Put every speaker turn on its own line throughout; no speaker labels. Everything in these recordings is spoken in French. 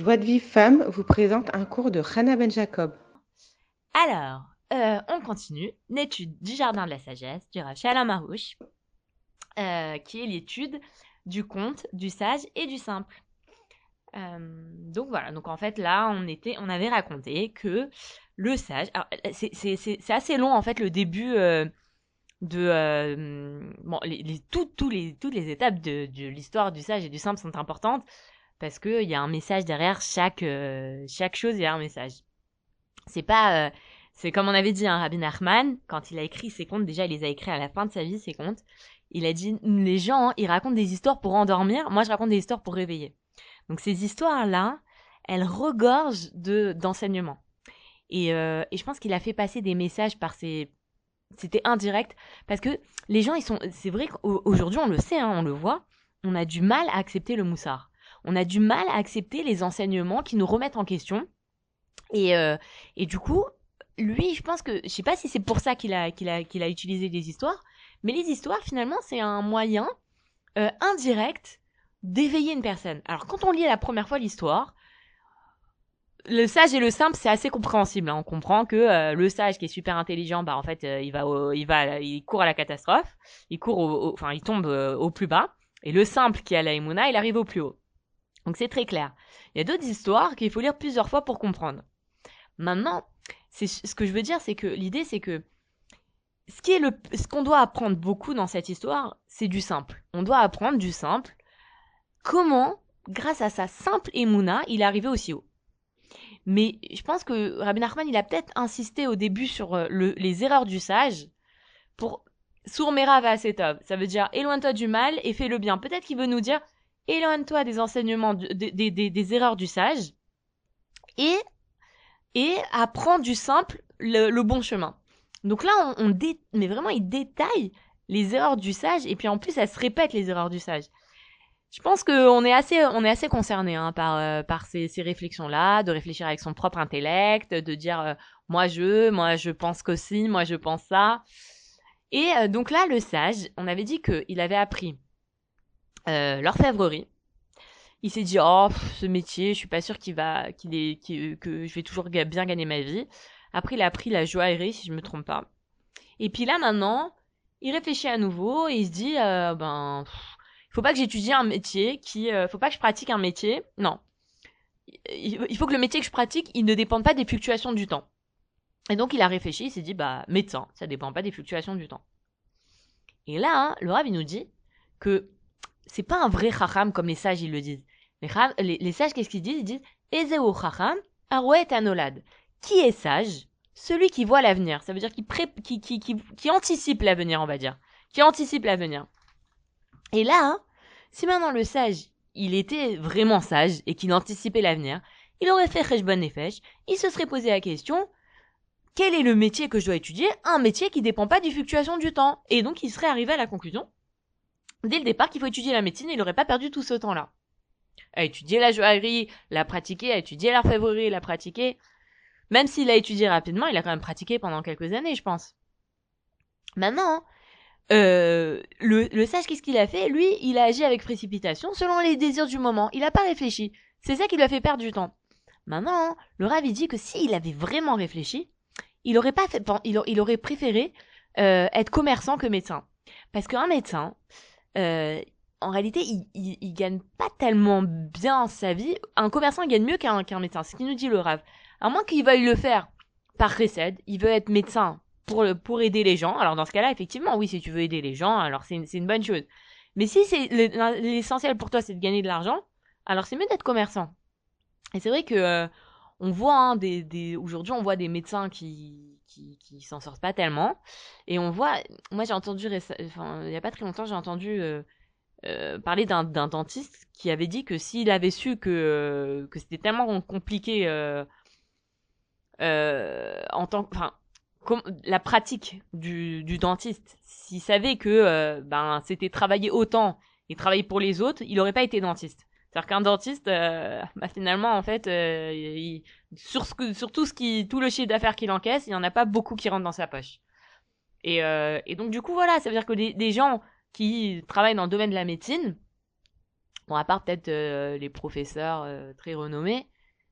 Joie de Vie Femme vous présente un cours de Hannah Ben Jacob.
Alors, euh, on continue l'étude du jardin de la sagesse du Rav Shalom Marouche, euh, qui est l'étude du conte, du sage et du simple. Euh, donc voilà, donc en fait là, on était, on avait raconté que le sage, c'est assez long en fait le début de, bon, les, les, tous les, toutes les étapes de l'histoire du sage et du simple sont importantes parce qu'il y a un message derrière chaque, chaque chose, il y a un message. C'est pas c'est comme on avait dit, hein, Rabbi Nachman, quand il a écrit ses contes, déjà il les a écrits à la fin de sa vie, ses contes, il a dit, les gens, hein, ils racontent des histoires pour endormir, moi je raconte des histoires pour réveiller. Donc ces histoires-là, elles regorgent de d'enseignements. Et, euh, et je pense qu'il a fait passer des messages par ses... C'était indirect, parce que les gens, ils sont... C'est vrai qu'aujourd'hui, on le sait, hein, on le voit, on a du mal à accepter le moussard. On a du mal à accepter les enseignements qui nous remettent en question. Et, euh, et du coup, lui, je pense que, je sais pas si c'est pour ça qu'il a, a, a utilisé les histoires, mais les histoires, finalement, c'est un moyen euh, indirect d'éveiller une personne. Alors, quand on lit la première fois l'histoire, le sage et le simple, c'est assez compréhensible. Hein. On comprend que euh, le sage qui est super intelligent, bah en fait, il va, il va, il court à la catastrophe, il court, au, enfin, il tombe au plus bas, et le simple qui a la Emouna, il arrive au plus haut. Donc c'est très clair. Il y a d'autres histoires qu'il faut lire plusieurs fois pour comprendre. Maintenant, ce que je veux dire, c'est que l'idée, c'est que ce qui est le, ce qu'on doit apprendre beaucoup dans cette histoire, c'est du simple. On doit apprendre du simple. Comment, grâce à sa simple émouna, il est arrivé aussi haut. Mais je pense que Rabbi Nachman, il a peut-être insisté au début sur euh, le, les erreurs du sage pour sourmera va setov. Ça veut dire éloigne-toi du mal et fais le bien. Peut-être qu'il veut nous dire éloigne-toi des enseignements, des, erreurs du sage et et apprend du simple le, bon chemin. Donc là, on, mais vraiment, il détaille les erreurs du sage et puis en plus, elles se répètent les erreurs du sage. Je pense qu'on est assez, on est assez concerné hein, par euh, par ces, ces réflexions-là, de réfléchir avec son propre intellect, de dire euh, moi je, moi je pense que si, moi je pense ça. Et euh, donc là, le sage, on avait dit qu'il avait appris l'orfèvrerie, il s'est dit oh ce métier, je suis pas sûr qu'il va qu'il est que je vais toujours bien gagner ma vie. Après il a appris la joaillerie si je me trompe pas. Et puis là maintenant, il réfléchit à nouveau et il se dit euh, ben il faut pas que j'étudie un métier qui euh, faut pas que je pratique un métier. Non. Il faut que le métier que je pratique, il ne dépende pas des fluctuations du temps. Et donc il a réfléchi, il s'est dit bah médecin, ça dépend pas des fluctuations du temps. Et là, hein, le Rav il nous dit que c'est pas un vrai chacham comme les sages ils le disent. Les, sages, qu'est-ce qu'ils disent? Ils disent Ezeo chacham arouet anolad. Qui est sage? Celui qui voit l'avenir. Ça veut dire qui, qui, qui, qui, anticipe l'avenir, on va dire. Qui anticipe l'avenir. Et là, hein, si maintenant le sage, il était vraiment sage et qu'il anticipait l'avenir, il aurait fait Cheshbon Nefesh, il se serait posé la question quel est le métier que je dois étudier? Un métier qui dépend pas du fluctuation du temps. Et donc il serait arrivé à la conclusion, dès le départ, qu'il faut étudier la médecine, il n'aurait pas perdu tout ce temps-là à étudier la joaillerie, la pratiquer, à étudier l'orfèvrerie, la pratiquer. Même s'il a étudié rapidement, il a quand même pratiqué pendant quelques années, je pense. Maintenant, euh, le, le sage, qu'est-ce qu'il a fait? Lui, il a agi avec précipitation, selon les désirs du moment. Il n'a pas réfléchi. C'est ça qui lui a fait perdre du temps. Maintenant, le Rav, il dit que s'il avait vraiment réfléchi, il aurait pas fait, il, il aurait préféré euh, être commerçant que médecin. Parce qu'un médecin, euh, en réalité, il, il, gagne pas tellement bien sa vie. Un commerçant gagne mieux qu'un qu'un médecin, ce qui nous dit le rêve. À moins qu'il veuille le faire par recette, il veut être médecin pour, pour aider les gens. Alors dans ce cas-là, effectivement, oui, si tu veux aider les gens, alors c'est une, une bonne chose. Mais si c'est l'essentiel pour toi, c'est de gagner de l'argent, alors c'est mieux d'être commerçant. Et c'est vrai que euh, on voit hein, des, des aujourd'hui, on voit des médecins qui qui, qui s'en sortent pas tellement, et on voit, moi j'ai entendu, enfin il y a pas très longtemps, j'ai entendu euh, euh, parler d'un dentiste qui avait dit que s'il avait su que, euh, que c'était tellement compliqué euh, euh, en tant enfin la pratique du, du dentiste s'il savait que ben c'était travailler autant et travailler pour les autres il aurait pas été dentiste c'est-à-dire qu'un dentiste bah, finalement en fait il, sur, tout ce qui tout le chiffre d'affaires qu'il encaisse il y en a pas beaucoup qui rentrent dans sa poche et, et donc du coup voilà ça veut dire que des, gens qui travaillent dans le domaine de la médecine, bon, à part peut-être euh, les professeurs euh, très renommés,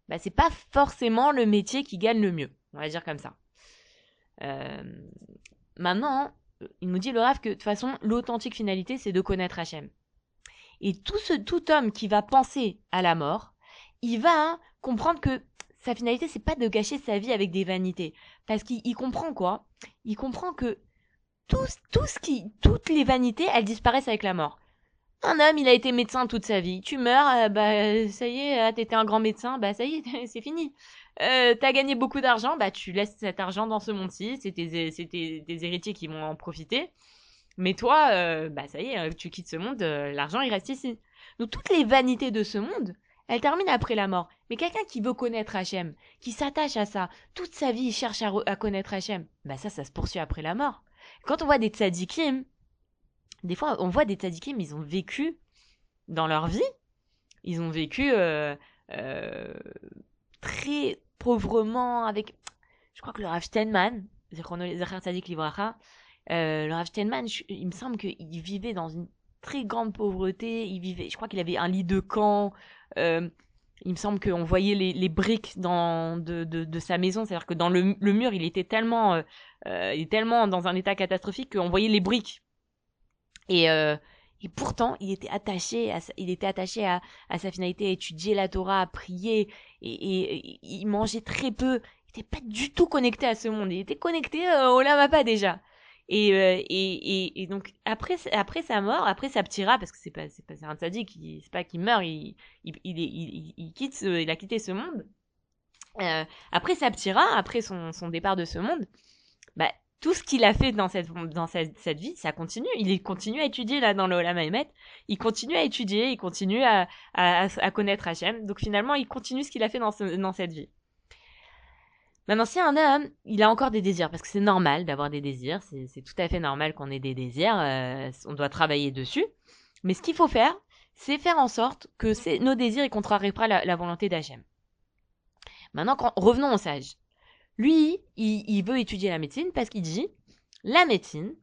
bah, c'est pas forcément le métier qui gagne le mieux. On va dire comme ça. Euh, maintenant, il nous dit le rêve que de toute façon, l'authentique finalité, c'est de connaître Hachem. Et tout, ce, tout homme qui va penser à la mort, il va hein, comprendre que sa finalité, c'est pas de gâcher sa vie avec des vanités. Parce qu'il comprend quoi? Il comprend que tout, tout ce qui, toutes les vanités, elles disparaissent avec la mort. Un homme, il a été médecin toute sa vie. Tu meurs, euh, bah ça y est, euh, t'étais un grand médecin, bah ça y est, c'est fini. Euh, t'as gagné beaucoup d'argent, bah tu laisses cet argent dans ce monde-ci, c'est tes, héritiers qui vont en profiter. Mais toi, euh, bah ça y est, tu quittes ce monde, l'argent il reste ici. Donc toutes les vanités de ce monde, elles terminent après la mort. Mais quelqu'un qui veut connaître Hachem, qui s'attache à ça, toute sa vie il cherche à, connaître Hachem, bah ça, ça se poursuit après la mort. Quand on voit des tzadikim, des fois, on voit des tzadikim, ils ont vécu dans leur vie, ils ont vécu euh, euh, très pauvrement avec. Je crois que le Rav Steinman, Tzadik Livracha, euh, Rav Steinman, il me semble qu'il vivait dans une très grande pauvreté. Il vivait, je crois qu'il avait un lit de camp. Euh, il me semble qu'on voyait les, briques dans, de, de, sa maison, c'est-à-dire que dans le, le, mur, il était tellement, euh, euh, il était tellement dans un état catastrophique qu'on voyait les briques. Et, et pourtant, il était attaché, à, il était attaché à, à, sa finalité, à étudier la Torah, à prier, et, il mangeait très peu. Il n'était pas du tout connecté à ce monde. Il était connecté au Lamapa déjà. Et, euh, et, et, et, donc après après sa mort, après sa ptira, parce que c'est pas c'est pas un tzaddik, c'est pas qu'il meurt, il il, il, il, quitte ce, il a quitté ce monde. Euh, après sa ptira, après son, son départ de ce monde, bah tout ce qu'il a fait dans cette dans cette, cette, vie, ça continue. Il continue à étudier là dans le Olam Il continue à étudier, il continue à, à, à connaître Hachem. Donc finalement, il continue ce qu'il a fait dans, ce, dans cette vie. Maintenant, si un homme, il a encore des désirs, parce que c'est normal d'avoir des désirs, c'est tout à fait normal qu'on ait des désirs, euh, on doit travailler dessus. Mais ce qu'il faut faire, c'est faire en sorte que nos désirs ne contrarient pas la, volonté d'Hachem. Maintenant, revenons au sage. Lui, il, veut étudier la médecine parce qu'il dit, la médecine,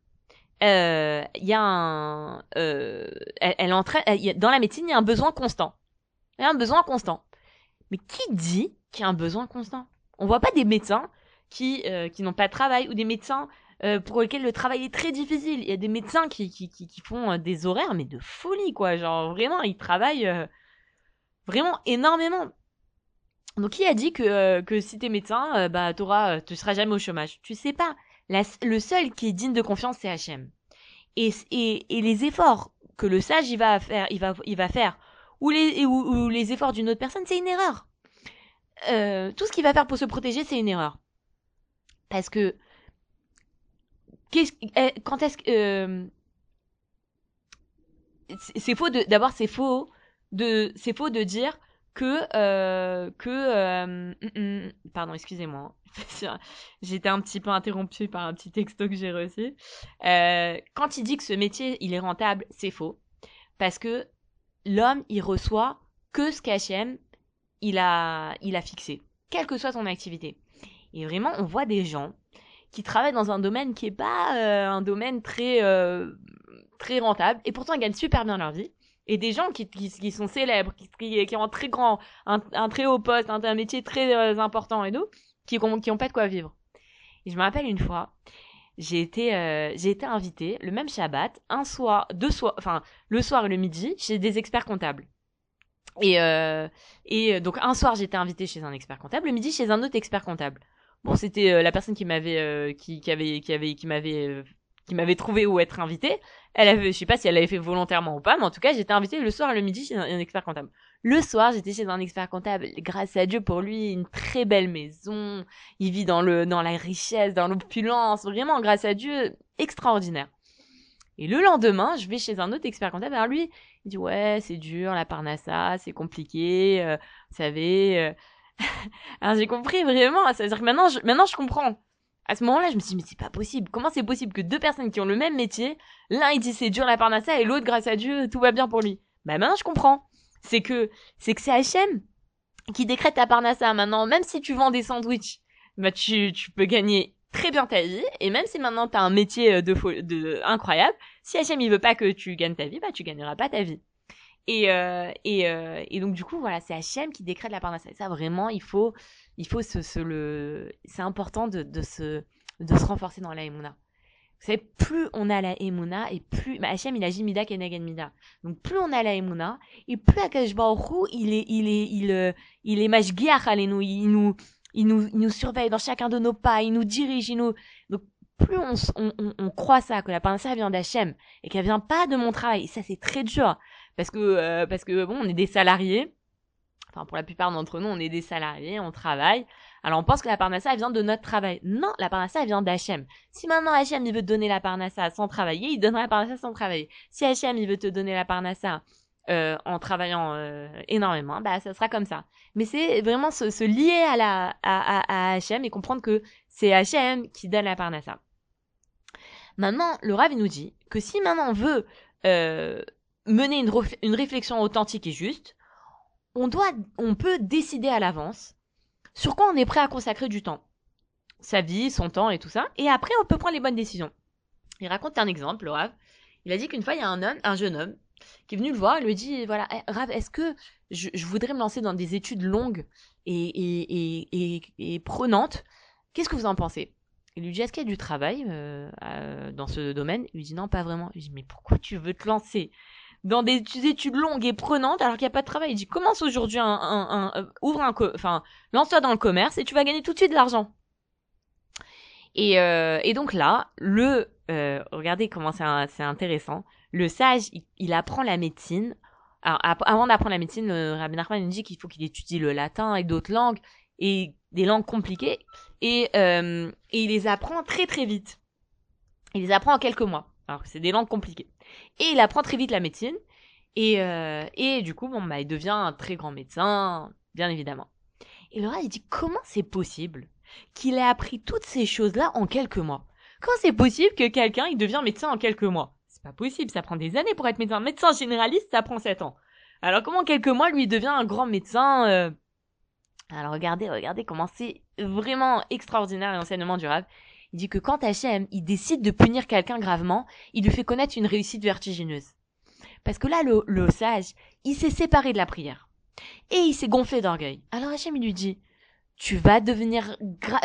euh, il y a un, euh, elle entraîne, dans la médecine, il y a un besoin constant. Il y a un besoin constant. Mais qui dit qu'il y a un besoin constant? On voit pas des médecins qui, euh, qui n'ont pas de travail ou des médecins euh, pour lesquels le travail est très difficile. Il y a des médecins qui, qui, font euh, des horaires, mais de folie, quoi. Genre, vraiment, ils travaillent euh, vraiment énormément. Donc, qui a dit que, que si t'es médecin, bah, t'auras, tu seras jamais au chômage? Tu sais pas. Le seul qui est digne de confiance, c'est H&M. Et, et, et les efforts que le sage il va faire, il va, il va faire, ou les, ou les efforts d'une autre personne, c'est une erreur euh, tout ce qu'il va faire pour se protéger, c'est une erreur. Parce que qu eh, quand est-ce que euh, c'est faux d'abord c'est faux de c'est faux de dire que euh, que euh, mm, mm, pardon excusez-moi j'étais un petit peu interrompue par un petit texto que j'ai reçu euh, quand il dit que ce métier il est rentable c'est faux parce que l'homme il reçoit que ce qu'H&M il a, il a fixé, quelle que soit son activité. Et vraiment, on voit des gens qui travaillent dans un domaine qui est pas euh, un domaine très, euh, très rentable, et pourtant ils gagnent super bien leur vie. Et des gens qui, qui, sont célèbres, qui, qui, ont un très grand, un, très haut poste, un, métier très euh, important et tout, qui n'ont qui pas de quoi vivre. Et je me rappelle une fois, j'ai été, j'ai été invitée le même Shabbat, un soir, deux soirs, enfin le soir et le midi, chez des experts comptables. Et, euh, et donc un soir j'étais invitée chez un expert comptable, le midi chez un autre expert comptable. Bon, c'était euh, la personne qui m'avait euh, qui, qui avait qui avait qui m'avait euh, qui m'avait trouvé où être invitée. Elle avait, je sais pas si elle l'avait fait volontairement ou pas, mais en tout cas j'étais invitée le soir et le midi chez un, un expert comptable. Le soir j'étais chez un expert comptable. Grâce à Dieu pour lui, une très belle maison. Il vit dans le dans la richesse, dans l'opulence. Vraiment grâce à Dieu, extraordinaire. Et le lendemain, je vais chez un autre expert comptable. Alors lui, il dit ouais, c'est dur la parnassa, c'est compliqué, euh, vous savez. Euh... Alors j'ai compris vraiment. Ça veut dire que maintenant, je, maintenant je comprends. À ce moment-là, je me suis dit mais c'est pas possible. Comment c'est possible que deux personnes qui ont le même métier, l'un il dit c'est dur la parnassa et l'autre grâce à Dieu tout va bien pour lui. Bah maintenant je comprends. C'est que c'est que c'est H&M qui décrète ta parnassa maintenant. Même si tu vends des sandwichs, bah tu tu peux gagner très bien ta vie et même si maintenant tu as un métier de, de incroyable, si Hachem il veut pas que tu gagnes ta vie, bah tu gagneras pas ta vie. Et, euh, et, euh, et donc, du coup, voilà, c'est Hachem qui décrète la. Et ça, vraiment, il faut, il faut se, se le. C'est important de, de, se, de se renforcer dans la Emouna. Vous savez, plus on a la Emouna, et plus. Bah, Hachem, il a Jimida Kenegen Mida. Donc, plus on a la Emouna, et plus Akash il est, il est, il, euh, il est Mashgiach Alenu, il nous, il nous, il nous surveille dans chacun de nos pas, il nous dirige, il nous. Donc, plus on, on, on, on croit ça, que la parnassa vient d'Hachem, et qu'elle vient pas de mon travail, et ça, c'est très dur. Parce que, euh, parce que bon, on est des salariés. Enfin, pour la plupart d'entre nous, on est des salariés, on travaille. Alors, on pense que la parnassa, vient de notre travail. Non, la parnassa, vient d'Hachem. Si maintenant Hachem, il veut donner la parnassa sans travailler, il donnera la parnassa sans travailler. Si Hachem, il veut te donner la parnassa euh, en travaillant euh, énormément, bah, ça sera comme ça. Mais c'est vraiment se, se lier à la, à, à, Hachem et comprendre que c'est Hachem qui donne la parnassa. Maintenant, le Rav, nous dit que si maintenant on veut euh, mener une, une réflexion authentique et juste, on doit, on peut décider à l'avance sur quoi on est prêt à consacrer du temps. Sa vie, son temps et tout ça. Et après, on peut prendre les bonnes décisions. Il raconte un exemple, le Rav. Il a dit qu'une fois, il y a un homme, un jeune homme, qui est venu le voir lui dit, voilà, eh, Rav, est-ce que je, voudrais me lancer dans des études longues et, et, et, et, prenantes? Qu'est-ce que vous en pensez? Il lui dit, est-ce qu'il y a du travail euh, euh, dans ce domaine? Il lui dit, non, pas vraiment. Il lui dit, mais pourquoi tu veux te lancer dans des études longues et prenantes alors qu'il n'y a pas de travail? Il dit, commence aujourd'hui un, un, un, euh, ouvre un, enfin, lance-toi dans le commerce et tu vas gagner tout de suite de l'argent. Et, et donc là, le, euh, regardez comment c'est intéressant. Le sage, il, apprend la médecine. Alors, avant d'apprendre la médecine, le Rabbi Nachman il dit qu'il faut qu'il étudie le latin et d'autres langues et des langues compliquées et, euh, et il les apprend très très vite. Il les apprend en quelques mois. Alors c'est des langues compliquées. Et il apprend très vite la médecine et euh, et du coup bon bah il devient un très grand médecin, bien évidemment. Et Laura il dit comment c'est possible qu'il ait appris toutes ces choses-là en quelques mois? Comment c'est possible que quelqu'un il devient médecin en quelques mois? C'est pas possible, ça prend des années pour être médecin. Médecin généraliste, ça prend 7 ans. Alors comment en quelques mois lui il devient un grand médecin euh, Alors regardez, regardez comment c'est vraiment extraordinaire l'enseignement du Rav. Il dit que quand Hachem, il décide de punir quelqu'un gravement, il lui fait connaître une réussite vertigineuse. Parce que là, le, le sage, il s'est séparé de la prière. Et il s'est gonflé d'orgueil. Alors Hachem, il lui dit, tu vas devenir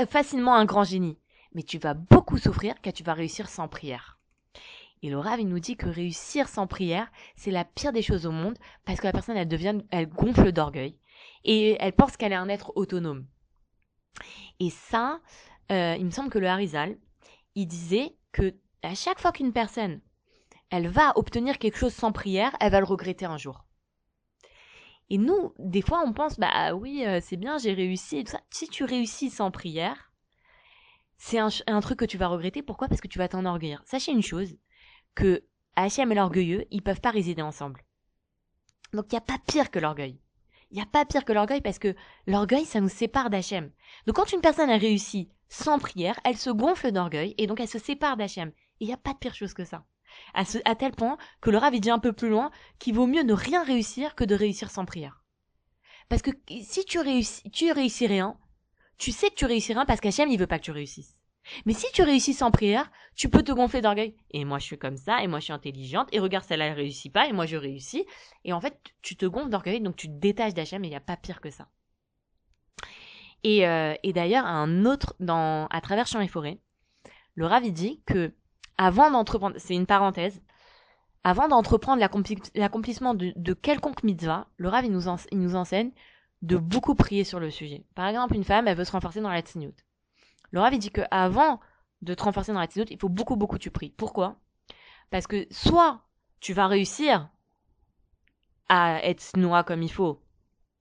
facilement un grand génie, mais tu vas beaucoup souffrir car tu vas réussir sans prière. Et le Rav, il nous dit que réussir sans prière, c'est la pire des choses au monde parce que la personne, elle devient, elle gonfle d'orgueil et elle pense qu'elle est un être autonome. Et ça, euh, il me semble que le Harizal, il disait que à chaque fois qu'une personne, elle va obtenir quelque chose sans prière, elle va le regretter un jour. Et nous, des fois, on pense, bah oui, euh, c'est bien, j'ai réussi et tout ça. Si tu réussis sans prière, c'est un, truc que tu vas regretter. Pourquoi? Parce que tu vas t'enorgueillir. Sachez une chose, que Hachem et l'orgueilleux, ils peuvent pas résider ensemble. Donc il n'y a pas pire que l'orgueil. Il n'y a pas pire que l'orgueil parce que l'orgueil, ça nous sépare d'Hachem. Donc quand une personne a réussi sans prière, elle se gonfle d'orgueil et donc elle se sépare d'Hachem. Et il n'y a pas de pire chose que ça. À, tel point que le Rav dit un peu plus loin qu'il vaut mieux ne rien réussir que de réussir sans prière. Parce que si tu réussis, tu réussis rien, tu sais que tu réussis rien parce qu'Hachem il veut pas que tu réussisses. Mais si tu réussis sans prière, tu peux te gonfler d'orgueil. Et moi je suis comme ça, et moi je suis intelligente, et regarde celle-là elle réussit pas, et moi je réussis. Et en fait tu te gonfles d'orgueil, donc tu te détaches d'Hachem, et il n'y a pas pire que ça. Et, euh, d'ailleurs un autre à travers champs et forêts, le Rav il dit que avant d'entreprendre, c'est une parenthèse, avant d'entreprendre l'accompli- l'accomplissement de, de quelconque mitzvah, le Rav nous enseigne de beaucoup prier sur le sujet. Par exemple, une femme, elle veut se renforcer dans la. Le Rav il dit que avant de te renforcer dans la tzniut, il faut beaucoup beaucoup tu pries. Pourquoi? Parce que soit tu vas réussir à être noix comme il faut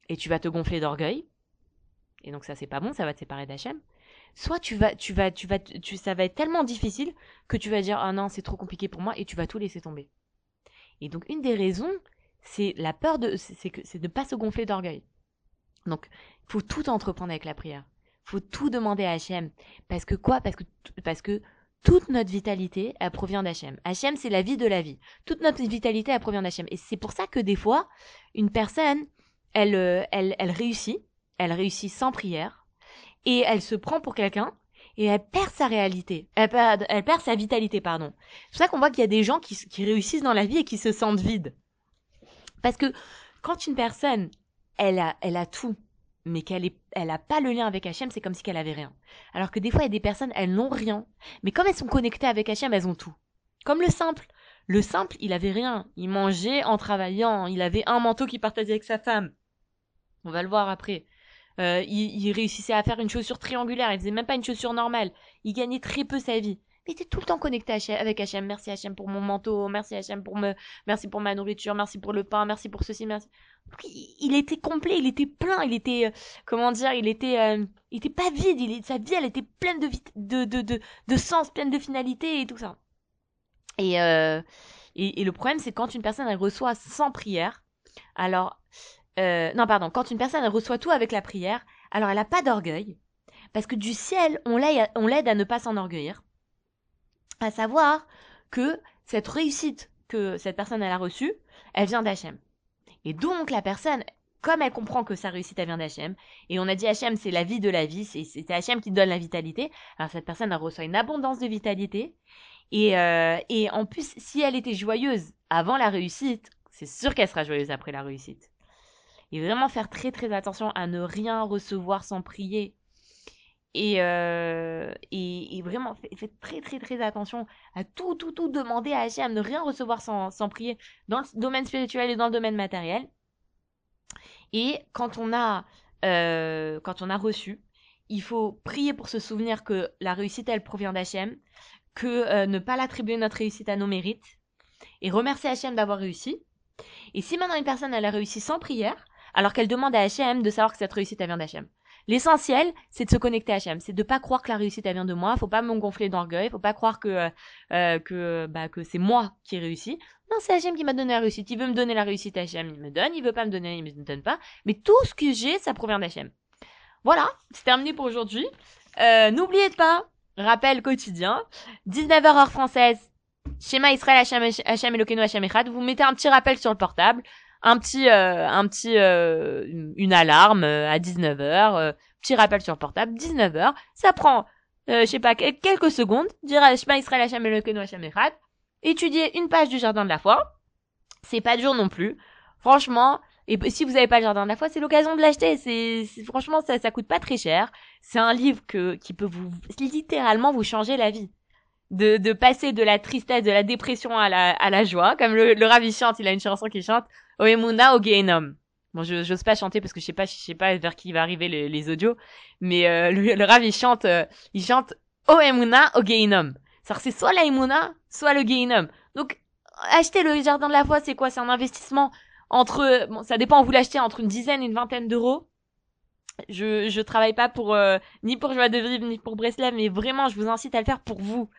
et tu vas te gonfler d'orgueil et donc ça c'est pas bon, ça va te séparer d'Hachem. Soit tu vas tu vas tu vas tu ça va être tellement difficile que tu vas dire ah non, c'est trop compliqué pour moi et tu vas tout laisser tomber. Et donc une des raisons, c'est la peur de c'est de pas se gonfler d'orgueil. Donc faut tout entreprendre avec la prière. Faut tout demander à Hachem parce que quoi? Parce que parce que toute notre vitalité, elle provient d'Hachem. Hachem, c'est la vie de la vie. Toute notre vitalité, elle provient d'Hachem. Et c'est pour ça que des fois, une personne, elle, euh, elle, elle réussit, elle réussit sans prière, et elle se prend pour quelqu'un, et elle perd sa réalité. Elle perd, elle perd sa vitalité, pardon. C'est pour ça qu'on voit qu'il y a des gens qui, qui réussissent dans la vie et qui se sentent vides. Parce que quand une personne, elle a, elle tout, mais qu'elle est, elle a pas le lien avec Hachem, c'est comme si qu'elle avait rien. Alors que des fois, il y a des personnes, elles n'ont rien, mais comme elles sont connectées avec Hachem, elles ont tout. Comme le simple. Le simple, il avait rien. Il mangeait en travaillant. Il avait un manteau qu'il partageait avec sa femme. On va le voir après. Euh, il, il réussissait à faire une chaussure triangulaire. Il faisait même pas une chaussure normale. Il gagnait très peu sa vie. Il était tout le temps connecté avec Hachem. Merci Hachem pour mon manteau. Merci Hachem pour me, merci pour ma nourriture. Merci pour le pain. Merci pour ceci. Merci. Il était complet. Il était plein. Il était, euh, comment dire, il était, euh, il était pas vide. Il, sa vie, elle était pleine de, de, de, de, de sens, pleine de finalité et tout ça. Et, euh, et, et, le problème, c'est quand une personne reçoit sans prière, alors non pardon, quand une personne reçoit tout avec la prière, alors elle a pas d'orgueil, parce que du ciel on l'aide, l'aide à ne pas s'enorgueillir, à savoir que cette réussite que cette personne elle a reçue, elle vient d'Hachem. Et donc la personne, comme elle comprend que sa réussite elle vient d'Hachem, et on a dit Hachem c'est la vie de la vie, c'est, c'est Hachem qui donne la vitalité, alors cette personne reçoit une abondance de vitalité, et, euh, et en plus, si elle était joyeuse avant la réussite, c'est sûr qu'elle sera joyeuse après la réussite. Et vraiment faire très très attention à ne rien recevoir sans prier. Et, euh, et, vraiment, faites très très très attention à tout tout tout demander à Hachem, ne rien recevoir sans, sans prier dans le domaine spirituel et dans le domaine matériel. Et quand on a euh, quand on a reçu, il faut prier pour se souvenir que la réussite elle provient d'Hachem, que euh, ne pas l'attribuer notre réussite à nos mérites et remercier Hachem d'avoir réussi. Et si maintenant une personne elle a réussi sans prière, alors qu'elle demande à Hachem de savoir que cette réussite elle vient d'Hachem. L'essentiel, c'est de se connecter à Hachem, c'est de pas croire que la réussite elle vient de moi, faut pas me gonfler d'orgueil, faut pas croire que euh, que bah que c'est moi qui ai réussi. Non, c'est Hachem qui m'a donné la réussite. Il veut me donner la réussite, Hachem, il me donne, il veut pas me donner, il me donne pas. Mais tout ce que j'ai, ça provient d'Hachem. Voilà, c'est terminé pour aujourd'hui. Euh, N'oubliez pas, rappel quotidien, 19h heure française, schéma Israël Hachem Elokeinu Hachem Echad, vous mettez un petit rappel sur le portable, un petit, euh, un petit, euh, une alarme euh, à 19h, euh, petit rappel sur le portable, 19h, ça prend, euh, je sais pas, quelques secondes, dire schéma Israël Hachem Elokeinu Hachem Echad, étudier une page du Jardin de la Foi, c'est pas dur non plus, franchement, et si vous n'avez pas le jardin de la foi, c'est l'occasion de l'acheter. C'est, franchement, ça, ça coûte pas très cher. C'est un livre que, qui peut vous, littéralement vous changer la vie. De, de passer de la tristesse, de la dépression à la, à la joie. Comme le, le Ravi chante, il a une chanson qui chante Oemuna o Gehenom. Bon, je j'ose pas chanter parce que je sais pas, je sais pas vers qui va arriver les, les audios, mais euh, le, le Rav il chante, euh, il chante Oemuna o Gehenom. C'est soit la Emuna, soit le Gehenom. Donc acheter le jardin de la foi, c'est quoi? C'est un investissement entre, bon, ça dépend, vous l'achetez entre une dizaine et une vingtaine d'euros. Je, je travaille pas pour, euh, ni pour Joie de Vivre, ni pour Breslev, mais vraiment, je vous incite à le faire pour vous.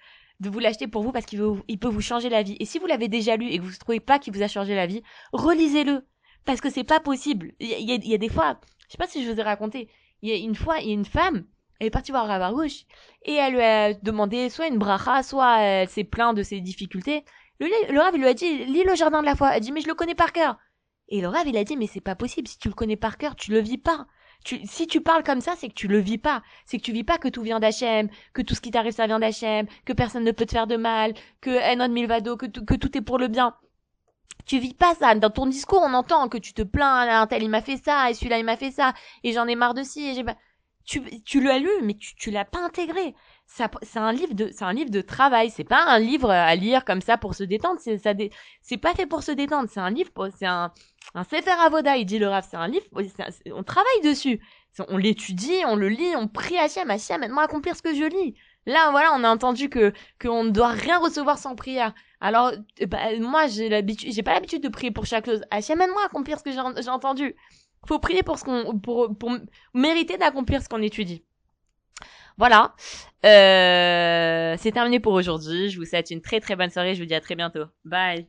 De vous l'acheter pour vous parce qu'il il peut vous changer la vie. Et si vous l'avez déjà lu et que vous ne trouvez pas qu'il vous a changé la vie, relisez-le. Parce que c'est pas possible. Il y, y a des fois, je sais pas si je vous ai raconté, il y a une fois, il y a une femme, elle est partie voir Ravarouche et elle lui a demandé soit une bracha, soit elle s'est plaint de ses difficultés. Le, le lui a dit, lis le jardin de la foi. Elle dit, mais je le connais par cœur. Et le rêve, il a dit, mais c'est pas possible. Si tu le connais par cœur, tu le vis pas. Tu, si tu parles comme ça, c'est que tu le vis pas. C'est que tu vis pas que tout vient d'Hachem, que tout ce qui t'arrive, ça vient d'Hachem, que personne ne peut te faire de mal, que Enon Milvado, que, que tout est pour le bien. Tu vis pas ça. Dans ton discours, on entend que tu te plains, un tel il m'a fait ça, et celui-là il m'a fait ça, et j'en ai marre de ci, et j'ai pas... Tu, tu l'as lu, mais tu, tu l'as pas intégré. C'est un livre de c'est un livre de travail. C'est pas un livre à lire comme ça pour se détendre. C'est ça c'est pas fait pour se détendre. C'est un livre c'est un un Sefer Avoda dit le Rav c'est un livre on travaille dessus. On l'étudie on le lit on prie Hachem Hachem aide-moi à accomplir ce que je lis. Là voilà on a entendu que qu'on ne doit rien recevoir sans prière alors bah, moi j'ai l'habitude j'ai pas l'habitude de prier pour chaque chose Hachem aide-moi à accomplir ce que j'ai entendu faut prier pour ce qu'on pour pour mériter d'accomplir ce qu'on étudie voilà. Euh, c'est terminé pour aujourd'hui. Je vous souhaite une très très bonne soirée. Je vous dis à très bientôt. Bye.